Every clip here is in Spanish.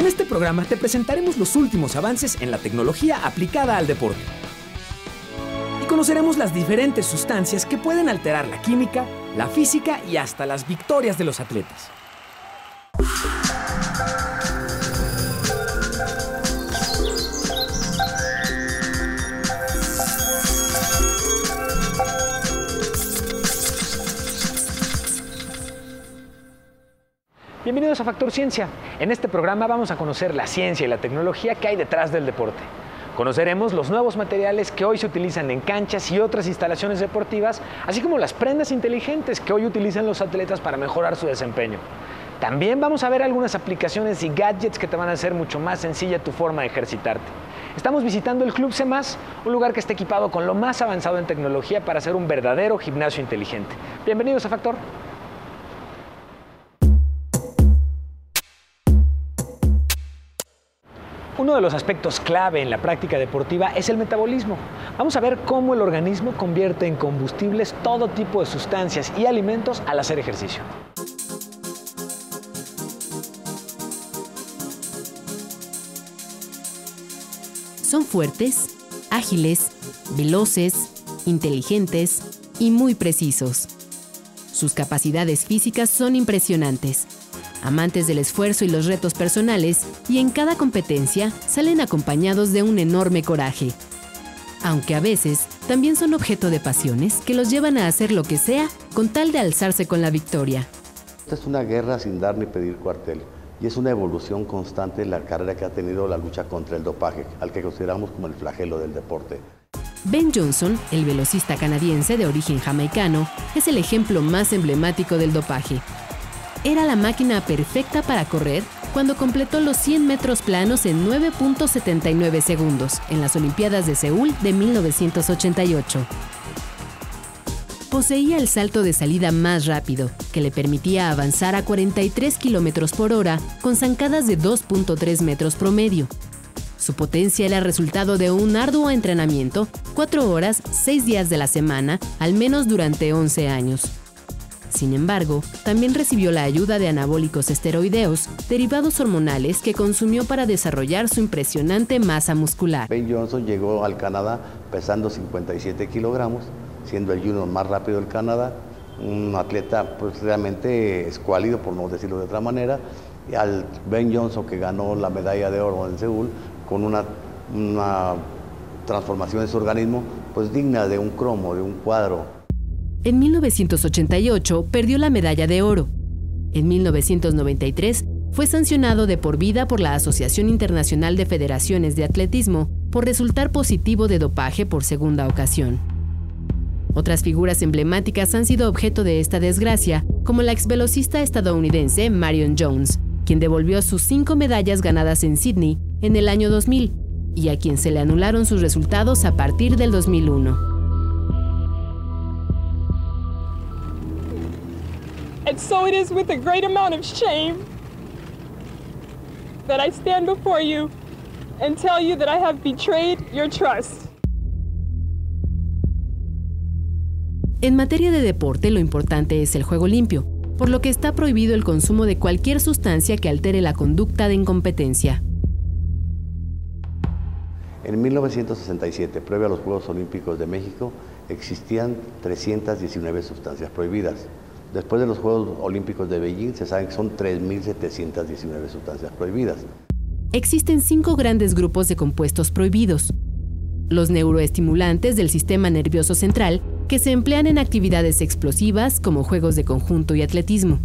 En este programa te presentaremos los últimos avances en la tecnología aplicada al deporte. Y conoceremos las diferentes sustancias que pueden alterar la química, la física y hasta las victorias de los atletas. Bienvenidos a Factor Ciencia. En este programa vamos a conocer la ciencia y la tecnología que hay detrás del deporte. Conoceremos los nuevos materiales que hoy se utilizan en canchas y otras instalaciones deportivas, así como las prendas inteligentes que hoy utilizan los atletas para mejorar su desempeño. También vamos a ver algunas aplicaciones y gadgets que te van a hacer mucho más sencilla tu forma de ejercitarte. Estamos visitando el Club CEMAS, un lugar que está equipado con lo más avanzado en tecnología para hacer un verdadero gimnasio inteligente. Bienvenidos a Factor. Uno de los aspectos clave en la práctica deportiva es el metabolismo. Vamos a ver cómo el organismo convierte en combustibles todo tipo de sustancias y alimentos al hacer ejercicio. Son fuertes, ágiles, veloces, inteligentes y muy precisos. Sus capacidades físicas son impresionantes amantes del esfuerzo y los retos personales, y en cada competencia salen acompañados de un enorme coraje. Aunque a veces también son objeto de pasiones que los llevan a hacer lo que sea con tal de alzarse con la victoria. Esta es una guerra sin dar ni pedir cuartel y es una evolución constante en la carrera que ha tenido la lucha contra el dopaje, al que consideramos como el flagelo del deporte. Ben Johnson, el velocista canadiense de origen jamaicano, es el ejemplo más emblemático del dopaje era la máquina perfecta para correr cuando completó los 100 metros planos en 9.79 segundos en las Olimpiadas de Seúl de 1988. Poseía el salto de salida más rápido, que le permitía avanzar a 43 km por hora con zancadas de 2.3 metros promedio. Su potencia era resultado de un arduo entrenamiento, 4 horas, 6 días de la semana, al menos durante 11 años. Sin embargo, también recibió la ayuda de anabólicos esteroideos, derivados hormonales que consumió para desarrollar su impresionante masa muscular. Ben Johnson llegó al Canadá pesando 57 kilogramos, siendo el junior más rápido del Canadá, un atleta pues, realmente escuálido, por no decirlo de otra manera, y al Ben Johnson que ganó la medalla de oro en Seúl con una, una transformación de su organismo pues digna de un cromo, de un cuadro en 1988 perdió la medalla de oro. En 1993 fue sancionado de por vida por la Asociación Internacional de Federaciones de Atletismo por resultar positivo de dopaje por segunda ocasión. Otras figuras emblemáticas han sido objeto de esta desgracia, como la exvelocista estadounidense Marion Jones, quien devolvió sus cinco medallas ganadas en Sydney en el año 2000 y a quien se le anularon sus resultados a partir del 2001. So it is with a great amount of shame that I stand before you and tell you that I have betrayed your trust. En materia de deporte, lo importante es el juego limpio, por lo que está prohibido el consumo de cualquier sustancia que altere la conducta de incompetencia. En 1967, previo a los Juegos Olímpicos de México, existían 319 sustancias prohibidas. Después de los Juegos Olímpicos de Beijing, se sabe que son 3.719 sustancias prohibidas. Existen cinco grandes grupos de compuestos prohibidos. Los neuroestimulantes del sistema nervioso central, que se emplean en actividades explosivas como juegos de conjunto y atletismo.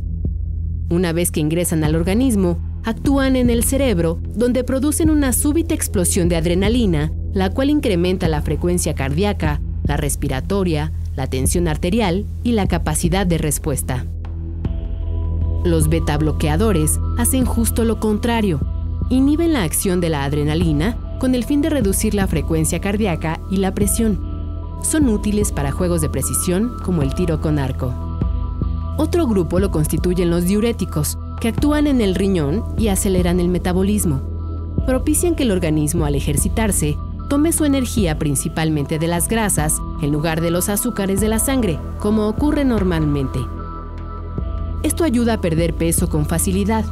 Una vez que ingresan al organismo, actúan en el cerebro, donde producen una súbita explosión de adrenalina, la cual incrementa la frecuencia cardíaca, la respiratoria, la tensión arterial y la capacidad de respuesta. Los beta bloqueadores hacen justo lo contrario. Inhiben la acción de la adrenalina con el fin de reducir la frecuencia cardíaca y la presión. Son útiles para juegos de precisión como el tiro con arco. Otro grupo lo constituyen los diuréticos, que actúan en el riñón y aceleran el metabolismo. Propician que el organismo al ejercitarse tome su energía principalmente de las grasas en lugar de los azúcares de la sangre, como ocurre normalmente. Esto ayuda a perder peso con facilidad.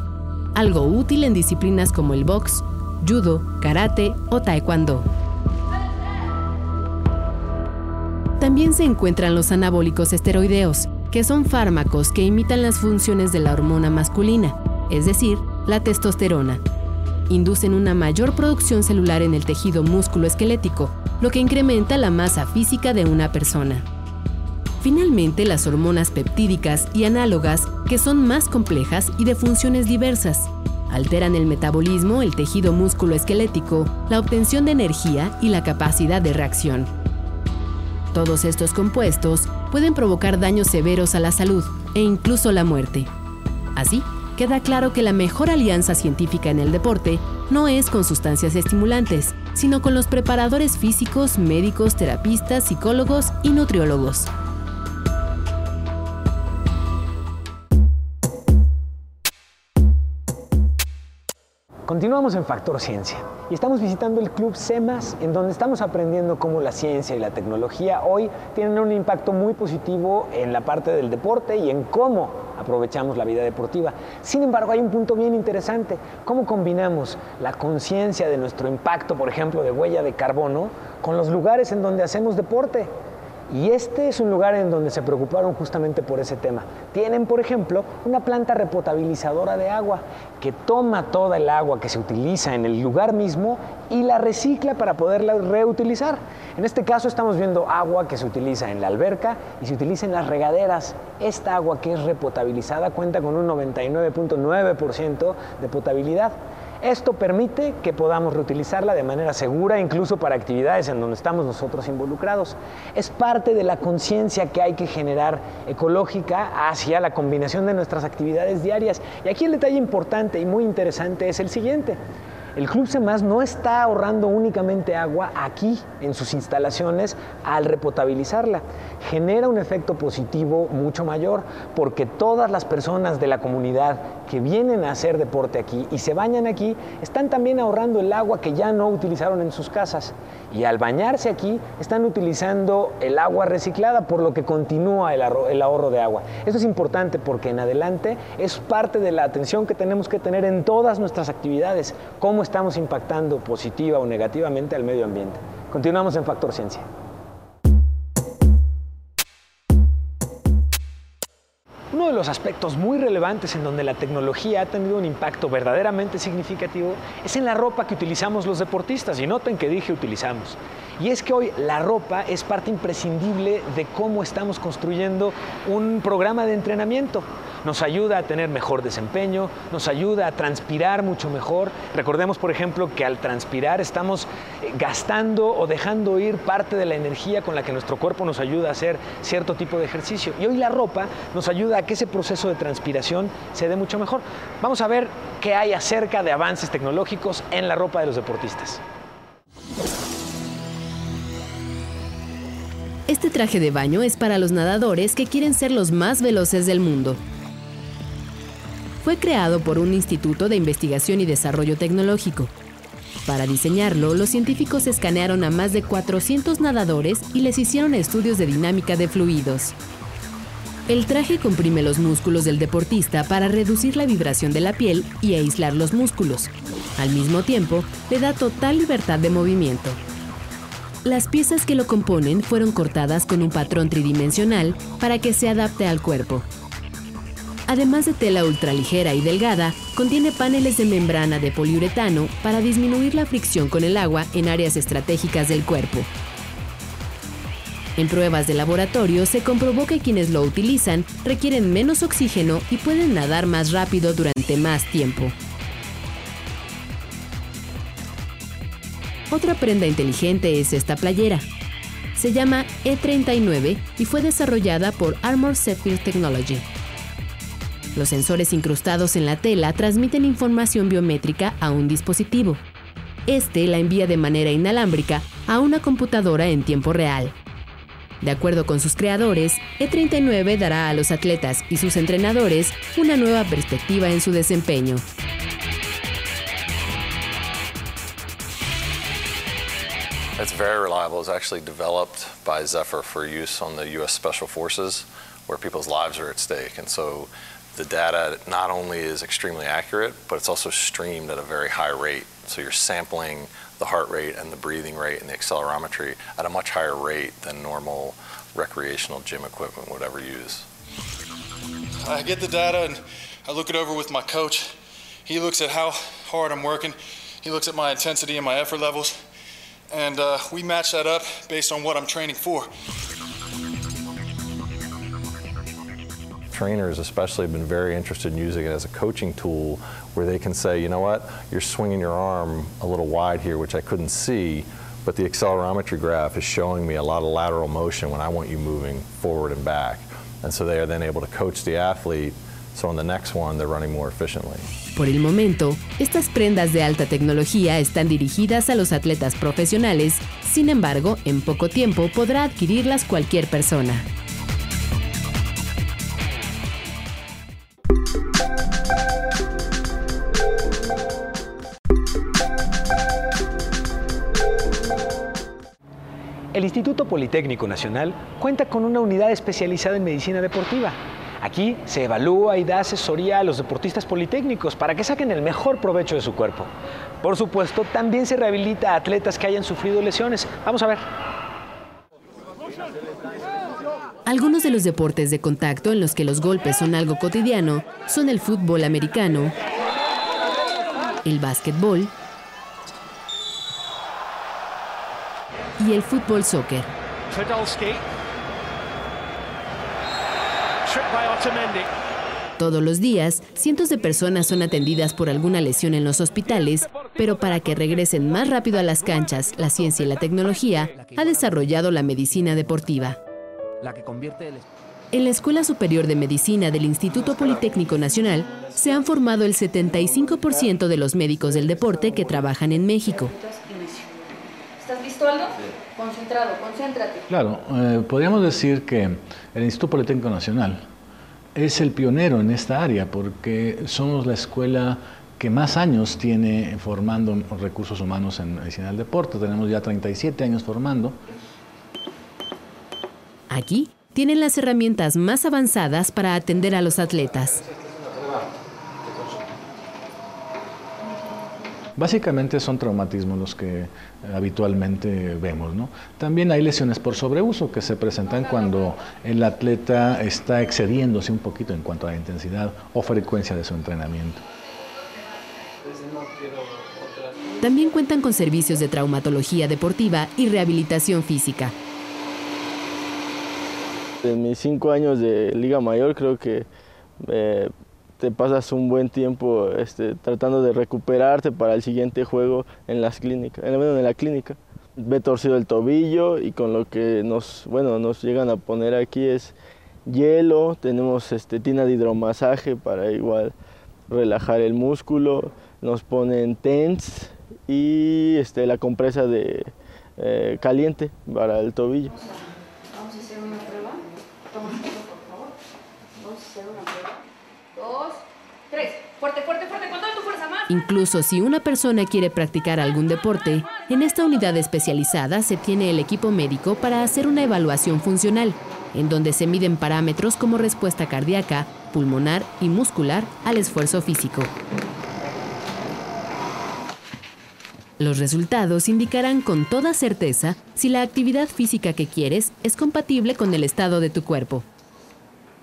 algo útil en disciplinas como el box, judo, karate o taekwondo. También se encuentran los anabólicos esteroideos, que son fármacos que imitan las funciones de la hormona masculina, es decir, la testosterona. Inducen una mayor producción celular en el tejido músculo esquelético, lo que incrementa la masa física de una persona. Finalmente, las hormonas peptídicas y análogas, que son más complejas y de funciones diversas, alteran el metabolismo, el tejido músculo esquelético, la obtención de energía y la capacidad de reacción. Todos estos compuestos pueden provocar daños severos a la salud e incluso la muerte. Así, queda claro que la mejor alianza científica en el deporte no es con sustancias estimulantes, sino con los preparadores físicos, médicos, terapistas, psicólogos y nutriólogos. Continuamos en Factor Ciencia y estamos visitando el Club CEMAS, en donde estamos aprendiendo cómo la ciencia y la tecnología hoy tienen un impacto muy positivo en la parte del deporte y en cómo aprovechamos la vida deportiva. Sin embargo, hay un punto bien interesante, cómo combinamos la conciencia de nuestro impacto, por ejemplo, de huella de carbono, con los lugares en donde hacemos deporte. Y este es un lugar en donde se preocuparon justamente por ese tema. Tienen, por ejemplo, una planta repotabilizadora de agua que toma toda el agua que se utiliza en el lugar mismo y la recicla para poderla reutilizar. En este caso estamos viendo agua que se utiliza en la alberca y se utiliza en las regaderas. Esta agua que es repotabilizada cuenta con un 99.9% de potabilidad. Esto permite que podamos reutilizarla de manera segura, incluso para actividades en donde estamos nosotros involucrados. Es parte de la conciencia que hay que generar ecológica hacia la combinación de nuestras actividades diarias. Y aquí el detalle importante y muy interesante es el siguiente. El Club CEMAS no está ahorrando únicamente agua aquí en sus instalaciones al repotabilizarla. Genera un efecto positivo mucho mayor porque todas las personas de la comunidad que vienen a hacer deporte aquí y se bañan aquí están también ahorrando el agua que ya no utilizaron en sus casas. Y al bañarse aquí están utilizando el agua reciclada por lo que continúa el, ahorro de agua. Esto es importante porque en adelante es parte de la atención que tenemos que tener en todas nuestras actividades estamos impactando positiva o negativamente al medio ambiente. Continuamos en Factor Ciencia. Uno de los aspectos muy relevantes en donde la tecnología ha tenido un impacto verdaderamente significativo es en la ropa que utilizamos los deportistas. Y noten que dije utilizamos. Y es que hoy la ropa es parte imprescindible de cómo estamos construyendo un programa de entrenamiento. Nos ayuda a tener mejor desempeño, nos ayuda a transpirar mucho mejor. Recordemos, por ejemplo, que al transpirar estamos eh, gastando o dejando ir parte de la energía con la que nuestro cuerpo nos ayuda a hacer cierto tipo de ejercicio. Y hoy la ropa nos ayuda a que ese proceso de transpiración se dé mucho mejor. Vamos a ver qué hay acerca de avances tecnológicos en la ropa de los deportistas. Este traje de baño es para los nadadores que quieren ser los más veloces del mundo. Fue creado por un Instituto de Investigación y Desarrollo Tecnológico. Para diseñarlo, los científicos escanearon a más de 400 nadadores y les hicieron estudios de dinámica de fluidos. El traje comprime los músculos del deportista para reducir la vibración de la piel y aislar los músculos. Al mismo tiempo, le da total libertad de movimiento. Las piezas que lo componen fueron cortadas con un patrón tridimensional para que se adapte al cuerpo. Además de tela ultraligera y delgada, contiene paneles de membrana de poliuretano para disminuir la fricción con el agua en áreas estratégicas del cuerpo. En pruebas de laboratorio se comprobó que quienes lo utilizan requieren menos oxígeno y pueden nadar más rápido durante más tiempo. Otra prenda inteligente es esta playera. Se llama E39 y fue desarrollada por Armor Sapphire Technology. Los sensores incrustados en la tela transmiten información biométrica a un dispositivo. Este la envía de manera inalámbrica a una computadora en tiempo real. De acuerdo con sus creadores, E39 dará a los atletas y sus entrenadores una nueva perspectiva en su desempeño. It's very reliable. It's actually developed by Zephyr for use on the U.S. Special Forces, where people's lives are at The data not only is extremely accurate, but it's also streamed at a very high rate. So you're sampling the heart rate and the breathing rate and the accelerometry at a much higher rate than normal recreational gym equipment would ever use. I get the data and I look it over with my coach. He looks at how hard I'm working. He looks at my intensity and my effort levels. And uh, we match that up based on what I'm training for. Trainers especially have been very interested in using it as a coaching tool where they can say, you know what, you're swinging your arm a little wide here, which I couldn't see, but the accelerometry graph is showing me a lot of lateral motion when I want you moving forward and back. And so they are then able to coach the athlete so on the next one they're running more efficiently. Por el momento, estas prendas de alta tecnología están dirigidas a los atletas profesionales, sin embargo, en poco tiempo podrá adquirirlas cualquier persona. El Instituto Politécnico Nacional cuenta con una unidad especializada en medicina deportiva. Aquí se evalúa y da asesoría a los deportistas politécnicos para que saquen el mejor provecho de su cuerpo. Por supuesto, también se rehabilita a atletas que hayan sufrido lesiones. Vamos a ver. Algunos de los deportes de contacto en los que los golpes son algo cotidiano son el fútbol americano, el básquetbol y el fútbol soccer. Todos los días, cientos de personas son atendidas por alguna lesión en los hospitales, pero para que regresen más rápido a las canchas, la ciencia y la tecnología ha desarrollado la medicina deportiva. En la Escuela Superior de Medicina del Instituto Politécnico Nacional se han formado el 75% de los médicos del deporte que trabajan en México. ¿Estás listo, Aldo? Concentrado, concéntrate. Claro, eh, podríamos decir que el Instituto Politécnico Nacional es el pionero en esta área porque somos la escuela que más años tiene formando recursos humanos en medicina del deporte. Tenemos ya 37 años formando. Aquí tienen las herramientas más avanzadas para atender a los atletas. Básicamente son traumatismos los que habitualmente vemos. ¿no? También hay lesiones por sobreuso que se presentan cuando el atleta está excediéndose un poquito en cuanto a la intensidad o frecuencia de su entrenamiento. También cuentan con servicios de traumatología deportiva y rehabilitación física. En mis cinco años de Liga Mayor creo que eh, te pasas un buen tiempo este, tratando de recuperarte para el siguiente juego en las clínicas, en, la clínica. He torcido el tobillo y con lo que nos, bueno, nos llegan a poner aquí es hielo, tenemos este, tina de hidromasaje para igual relajar el músculo, nos ponen TENS y este, la compresa de eh, caliente para el tobillo. Vamos a hacer una prueba. Toma un poco, por favor. Vamos a hacer una prueba. Dos, tres. Fuerte, fuerte, fuerte. Con toda tu fuerza más. Incluso si una persona quiere practicar algún deporte, en esta unidad especializada se tiene el equipo médico para hacer una evaluación funcional, en donde se miden parámetros como respuesta cardíaca, pulmonar y muscular al esfuerzo físico. Los resultados indicarán con toda certeza si la actividad física que quieres es compatible con el estado de tu cuerpo.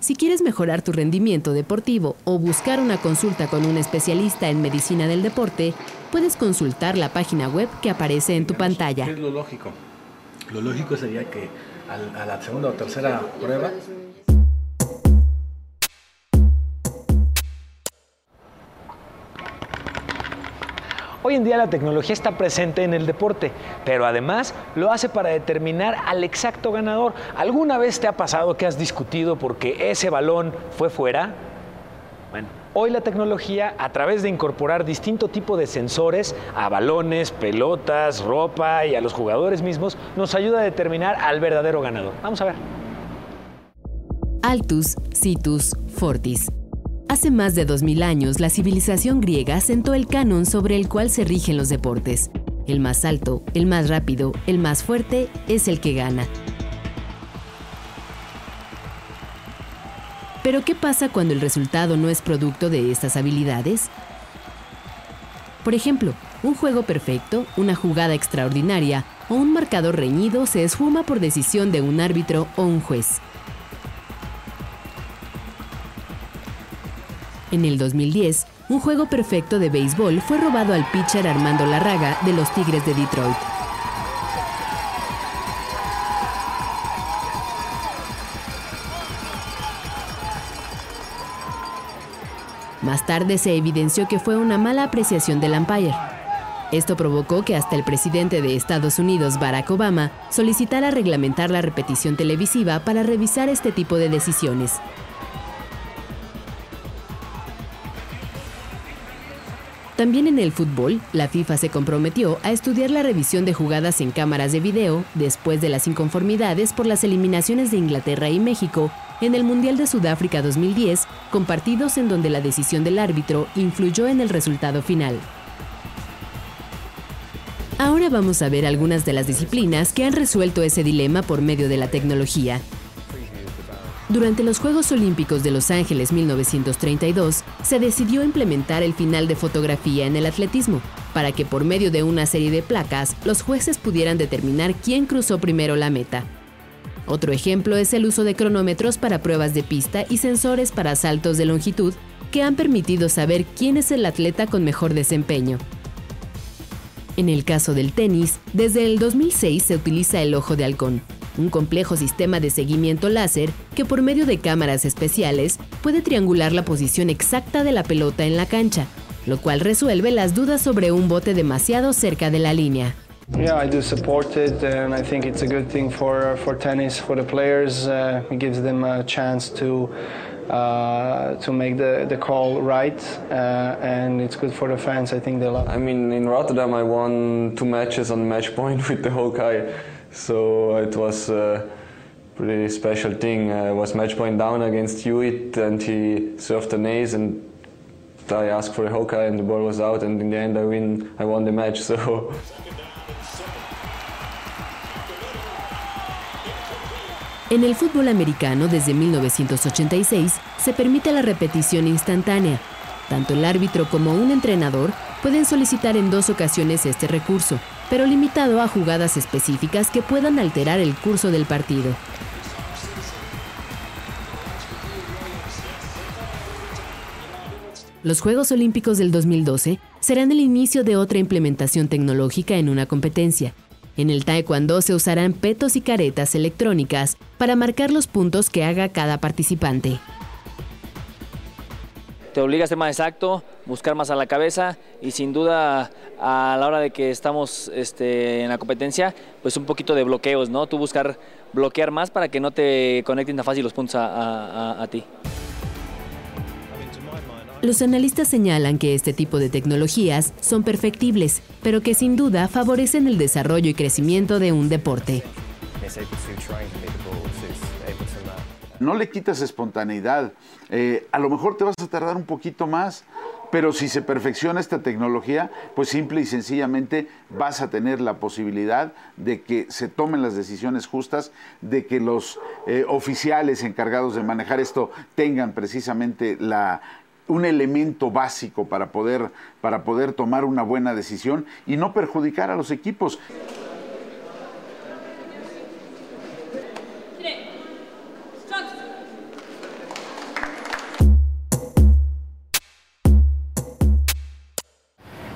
Si quieres mejorar tu rendimiento deportivo o buscar una consulta con un especialista en medicina del deporte, puedes consultar la página web que aparece en tu pantalla. ¿Qué es lo lógico? Lo lógico sería que a la segunda o tercera prueba Hoy en día la tecnología está presente en el deporte, pero además lo hace para determinar al exacto ganador. ¿Alguna vez te ha pasado que has discutido porque ese balón fue fuera? Bueno, hoy la tecnología, a través de incorporar distinto tipo de sensores a balones, pelotas, ropa y a los jugadores mismos, nos ayuda a determinar al verdadero ganador. Vamos a ver. Altus, Citus, Fortis. Hace más de 2000 años, la civilización griega sentó el canon sobre el cual se rigen los deportes. El más alto, el más rápido, el más fuerte es el que gana. Pero ¿qué pasa cuando el resultado no es producto de estas habilidades? Por ejemplo, un juego perfecto, una jugada extraordinaria o un marcador reñido se esfuma por decisión de un árbitro o un juez. En el 2010, un juego perfecto de béisbol fue robado al pitcher Armando Larraga de los Tigres de Detroit. Más tarde se evidenció que fue una mala apreciación del umpire. Esto provocó que hasta el presidente de Estados Unidos, Barack Obama, solicitara reglamentar la repetición televisiva para revisar este tipo de decisiones. También en el fútbol, la FIFA se comprometió a estudiar la revisión de jugadas en cámaras de video después de las inconformidades por las eliminaciones de Inglaterra y México en el Mundial de Sudáfrica 2010, con partidos en donde la decisión del árbitro influyó en el resultado final. Ahora vamos a ver algunas de las disciplinas que han resuelto ese dilema por medio de la tecnología. Durante los Juegos Olímpicos de Los Ángeles 1932, se decidió implementar el final de fotografía en el atletismo, para que por medio de una serie de placas los jueces pudieran determinar quién cruzó primero la meta. Otro ejemplo es el uso de cronómetros para pruebas de pista y sensores para saltos de longitud que han permitido saber quién es el atleta con mejor desempeño. En el caso del tenis, desde el 2006 se utiliza el ojo de halcón, un complejo sistema de seguimiento láser que por medio de cámaras especiales puede triangular la posición exacta de la pelota en la cancha, lo cual resuelve las dudas sobre un bote demasiado cerca de la línea. Yeah, I do support it, and I think it's a good thing for for tennis for the players. Uh, it gives them a chance to uh, to make the, the call right, uh, and it's good for the fans. I think they love. I mean, in Rotterdam, I won two matches on match point with the Hawkeye, so it was a pretty special thing. I was match point down against Hewitt, and he served an ace, and I asked for a Hawkeye, and the ball was out, and in the end, I win. I won the match. So. En el fútbol americano, desde 1986, se permite la repetición instantánea. Tanto el árbitro como un entrenador pueden solicitar en dos ocasiones este recurso, pero limitado a jugadas específicas que puedan alterar el curso del partido. Los Juegos Olímpicos del 2012 serán el inicio de otra implementación tecnológica en una competencia, en el taekwondo se usarán petos y caretas electrónicas para marcar los puntos que haga cada participante. Te obliga a ser más exacto, buscar más a la cabeza y sin duda a la hora de que estamos este, en la competencia, pues un poquito de bloqueos, ¿no? Tú buscar bloquear más para que no te conecten tan fácil los puntos a ti. Los analistas señalan que este tipo de tecnologías son perfectibles, pero que sin duda favorecen el desarrollo y crecimiento de un deporte. No le quitas espontaneidad. Eh, a lo mejor te vas a tardar un poquito más, pero si se perfecciona esta tecnología, pues simple y sencillamente vas a tener la posibilidad de que se tomen las decisiones justas, de que los eh, oficiales encargados de manejar esto tengan precisamente la, un elemento básico para poder, para poder tomar una buena decisión y no perjudicar a los equipos.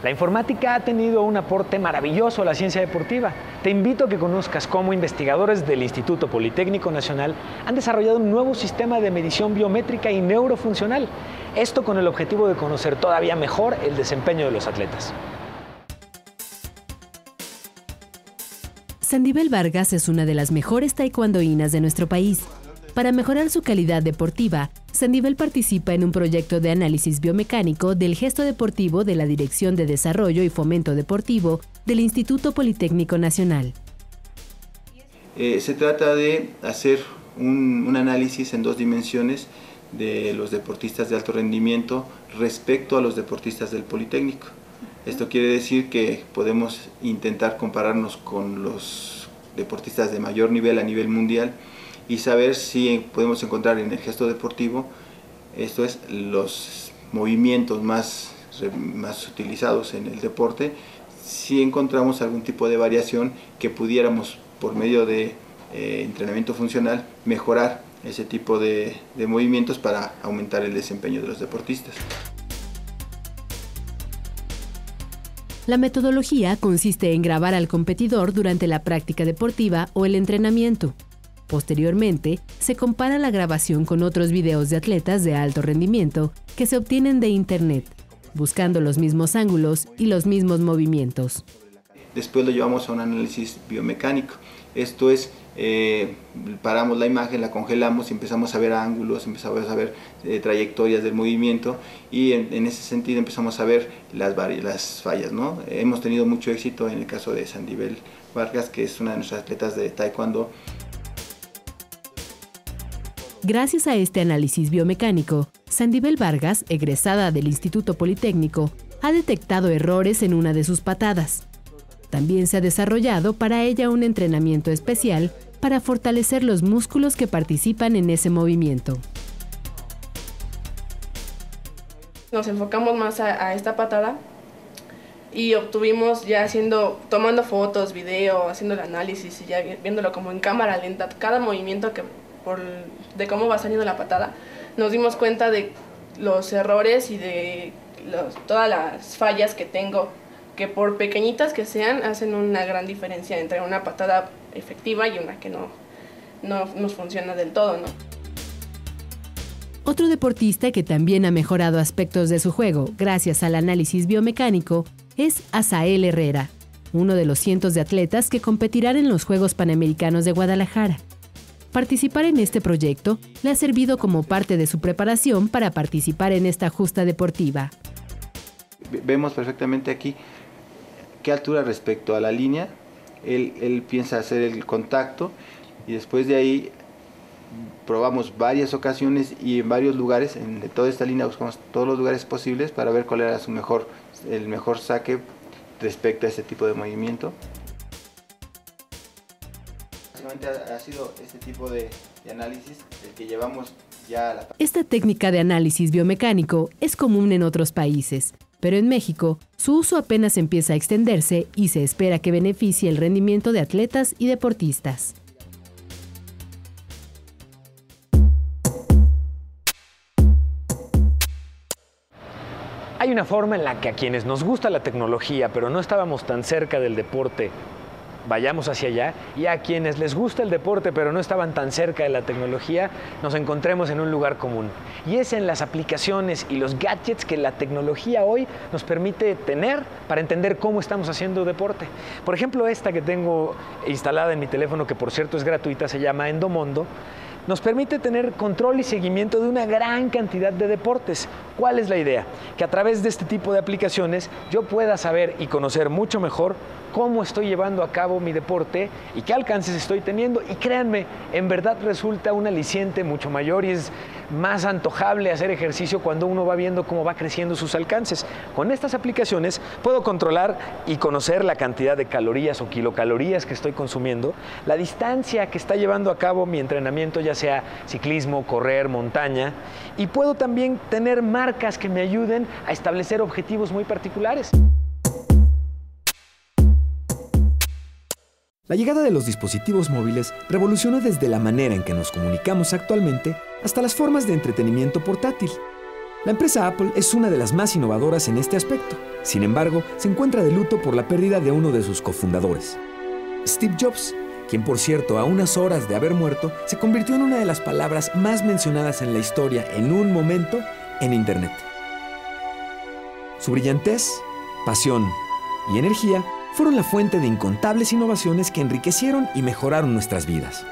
La informática ha tenido un aporte maravilloso a la ciencia deportiva. Te invito a que conozcas cómo investigadores del Instituto Politécnico Nacional han desarrollado un nuevo sistema de medición biométrica y neurofuncional. Esto con el objetivo de conocer todavía mejor el desempeño de los atletas. Sandibel Vargas es una de las mejores taekwondoínas de nuestro país. Para mejorar su calidad deportiva, Sandivel participa en un proyecto de análisis biomecánico del gesto deportivo de la Dirección de Desarrollo y Fomento Deportivo del Instituto Politécnico Nacional. Eh, se trata de hacer un, un análisis en dos dimensiones de los deportistas de alto rendimiento respecto a los deportistas del Politécnico. Esto quiere decir que podemos intentar compararnos con los deportistas de mayor nivel a nivel mundial y saber si podemos encontrar en el gesto deportivo, esto es, los movimientos más, más utilizados en el deporte, si encontramos algún tipo de variación que pudiéramos por medio de eh, entrenamiento funcional mejorar ese tipo de, de movimientos para aumentar el desempeño de los deportistas. La metodología consiste en grabar al competidor durante la práctica deportiva o el entrenamiento. Posteriormente, se compara la grabación con otros videos de atletas de alto rendimiento que se obtienen de Internet, buscando los mismos ángulos y los mismos movimientos. Después lo llevamos a un análisis biomecánico. Esto es, eh, paramos la imagen, la congelamos y empezamos a ver ángulos, empezamos a ver eh, trayectorias del movimiento y en, ese sentido empezamos a ver las, las fallas. ¿no? Hemos tenido mucho éxito en el caso de Sandibel Vargas, que es una de nuestras atletas de taekwondo. Gracias a este análisis biomecánico, Sandibel Vargas, egresada del Instituto Politécnico, ha detectado errores en una de sus patadas. También se ha desarrollado para ella un entrenamiento especial para fortalecer los músculos que participan en ese movimiento. Nos enfocamos más a, esta patada y obtuvimos ya haciendo, tomando fotos, video, haciendo el análisis y ya viéndolo como en cámara lenta, cada movimiento que por, de cómo va saliendo la patada, nos dimos cuenta de los errores y de todas las fallas que tengo que por pequeñitas que sean, hacen una gran diferencia entre una patada efectiva y una que no, no nos funciona del todo. Otro deportista que también ha mejorado aspectos de su juego gracias al análisis biomecánico es Asael Herrera, uno de los cientos de atletas que competirán en los Juegos Panamericanos de Guadalajara. Participar en este proyecto le ha servido como parte de su preparación para participar en esta justa deportiva. Vemos perfectamente aquí qué altura respecto a la línea, él, piensa hacer el contacto y después de ahí probamos varias ocasiones y en varios lugares, en toda esta línea buscamos todos los lugares posibles para ver cuál era su mejor, el mejor saque respecto a este tipo de movimiento. Básicamente ha, sido este tipo de, de análisis el que llevamos ya a la... Esta técnica de análisis biomecánico es común en otros países, pero en México su uso apenas empieza a extenderse y se espera que beneficie el rendimiento de atletas y deportistas. Hay una forma en la que a quienes nos gusta la tecnología, pero no estábamos tan cerca del deporte, vayamos hacia allá y a quienes les gusta el deporte pero no estaban tan cerca de la tecnología, nos encontremos en un lugar común. Y es en las aplicaciones y los gadgets que la tecnología hoy nos permite tener para entender cómo estamos haciendo deporte. Por ejemplo, esta que tengo instalada en mi teléfono, que por cierto es gratuita, se llama Endomondo nos permite tener control y seguimiento de una gran cantidad de deportes. ¿Cuál es la idea? Que a través de este tipo de aplicaciones yo pueda saber y conocer mucho mejor cómo estoy llevando a cabo mi deporte y qué alcances estoy teniendo. Y créanme, en verdad resulta un aliciente mucho mayor y es más antojable hacer ejercicio cuando uno va viendo cómo va creciendo sus alcances. Con estas aplicaciones puedo controlar y conocer la cantidad de calorías o kilocalorías que estoy consumiendo, la distancia que está llevando a cabo mi entrenamiento, ya sea ciclismo, correr, montaña, y puedo también tener marcas que me ayuden a establecer objetivos muy particulares. La llegada de los dispositivos móviles revolucionó desde la manera en que nos comunicamos actualmente hasta las formas de entretenimiento portátil. La empresa Apple es una de las más innovadoras en este aspecto. Sin embargo, se encuentra de luto por la pérdida de uno de sus cofundadores, Steve Jobs, quien por cierto a unas horas de haber muerto se convirtió en una de las palabras más mencionadas en la historia en un momento en Internet. Su brillantez, pasión y energía fueron la fuente de incontables innovaciones que enriquecieron y mejoraron nuestras vidas.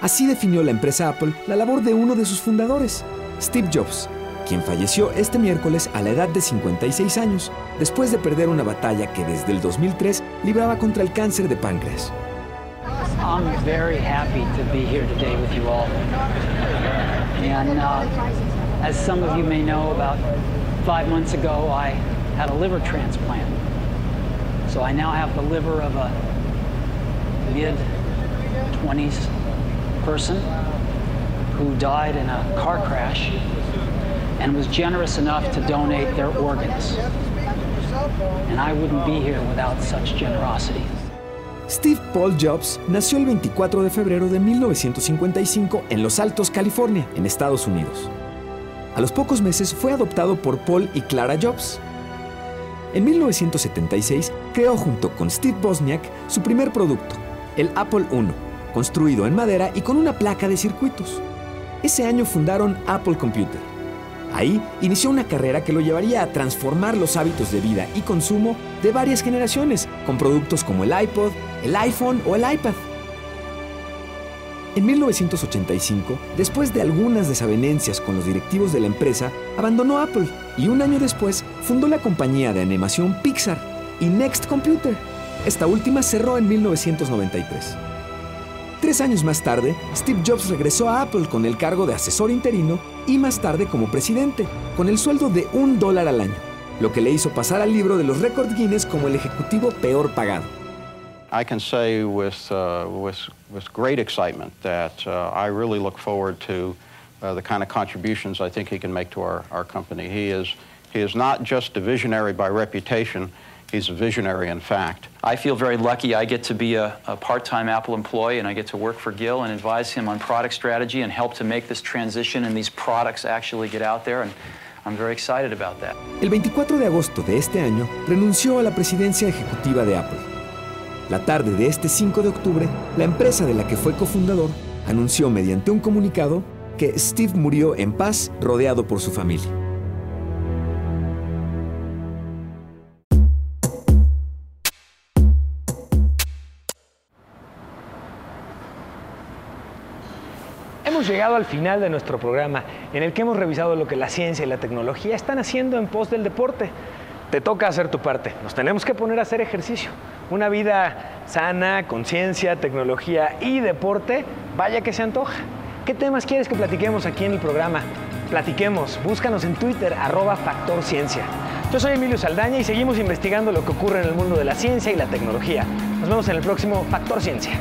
Así definió la empresa Apple la labor de uno de sus fundadores, Steve Jobs, quien falleció este miércoles a la edad de 56 años, después de perder una batalla que desde el 2003 libraba contra el cáncer de páncreas. I'm very happy to be here today with you all. And uh, as some of you may know, about five months ago, I had a liver transplant. So I now have the liver of a mid 20s person who died in a car crash and was generous enough to donate their organs. And I wouldn't be here without such generosity. Steve Paul Jobs nació el 24 de febrero de 1955 en Los Altos, California, en Estados Unidos. A los pocos meses fue adoptado por Paul y Clara Jobs. En 1976 creó junto con Steve Bosniak su primer producto, el Apple I, construido en madera y con una placa de circuitos. Ese año fundaron Apple Computer. Ahí inició una carrera que lo llevaría a transformar los hábitos de vida y consumo de varias generaciones, con productos como el iPod, el iPhone o el iPad. En 1985, después de algunas desavenencias con los directivos de la empresa, abandonó Apple y un año después fundó la compañía de animación Pixar y Next Computer. Esta última cerró en 1993. Tres años más tarde, Steve Jobs regresó a Apple con el cargo de asesor interino y más tarde como presidente, con el sueldo de un dólar al año, lo que le hizo pasar al libro de los récords Guinness como el ejecutivo peor pagado. I can say with, uh, with, with great excitement that uh, uh, the kind of contributions I think he can make to our, our company. He is, he is not just a visionary by reputation, he's a visionary in fact. I feel very lucky. I get to be a, a part-time Apple employee and I get to work for Gil and advise him on product strategy and help to make this transition and these products actually get out there. And I'm very excited about that. El 24 de agosto de este año renunció a la presidencia ejecutiva de Apple. La tarde de este 5 de octubre, la empresa de la que fue cofundador anunció mediante un comunicado Steve murió en paz rodeado por su familia. Hemos llegado al final de nuestro programa en el que hemos revisado lo que la ciencia y la tecnología están haciendo en pos del deporte. Te toca hacer tu parte. Nos tenemos que poner a hacer ejercicio. Una vida sana, conciencia, tecnología y deporte, vaya que se antoja. ¿Qué temas quieres que platiquemos aquí en el programa? Platiquemos, búscanos en Twitter, arroba Factor Ciencia. Yo soy Emilio Saldaña y seguimos investigando lo que ocurre en el mundo de la ciencia y la tecnología. Nos vemos en el próximo Factor Ciencia.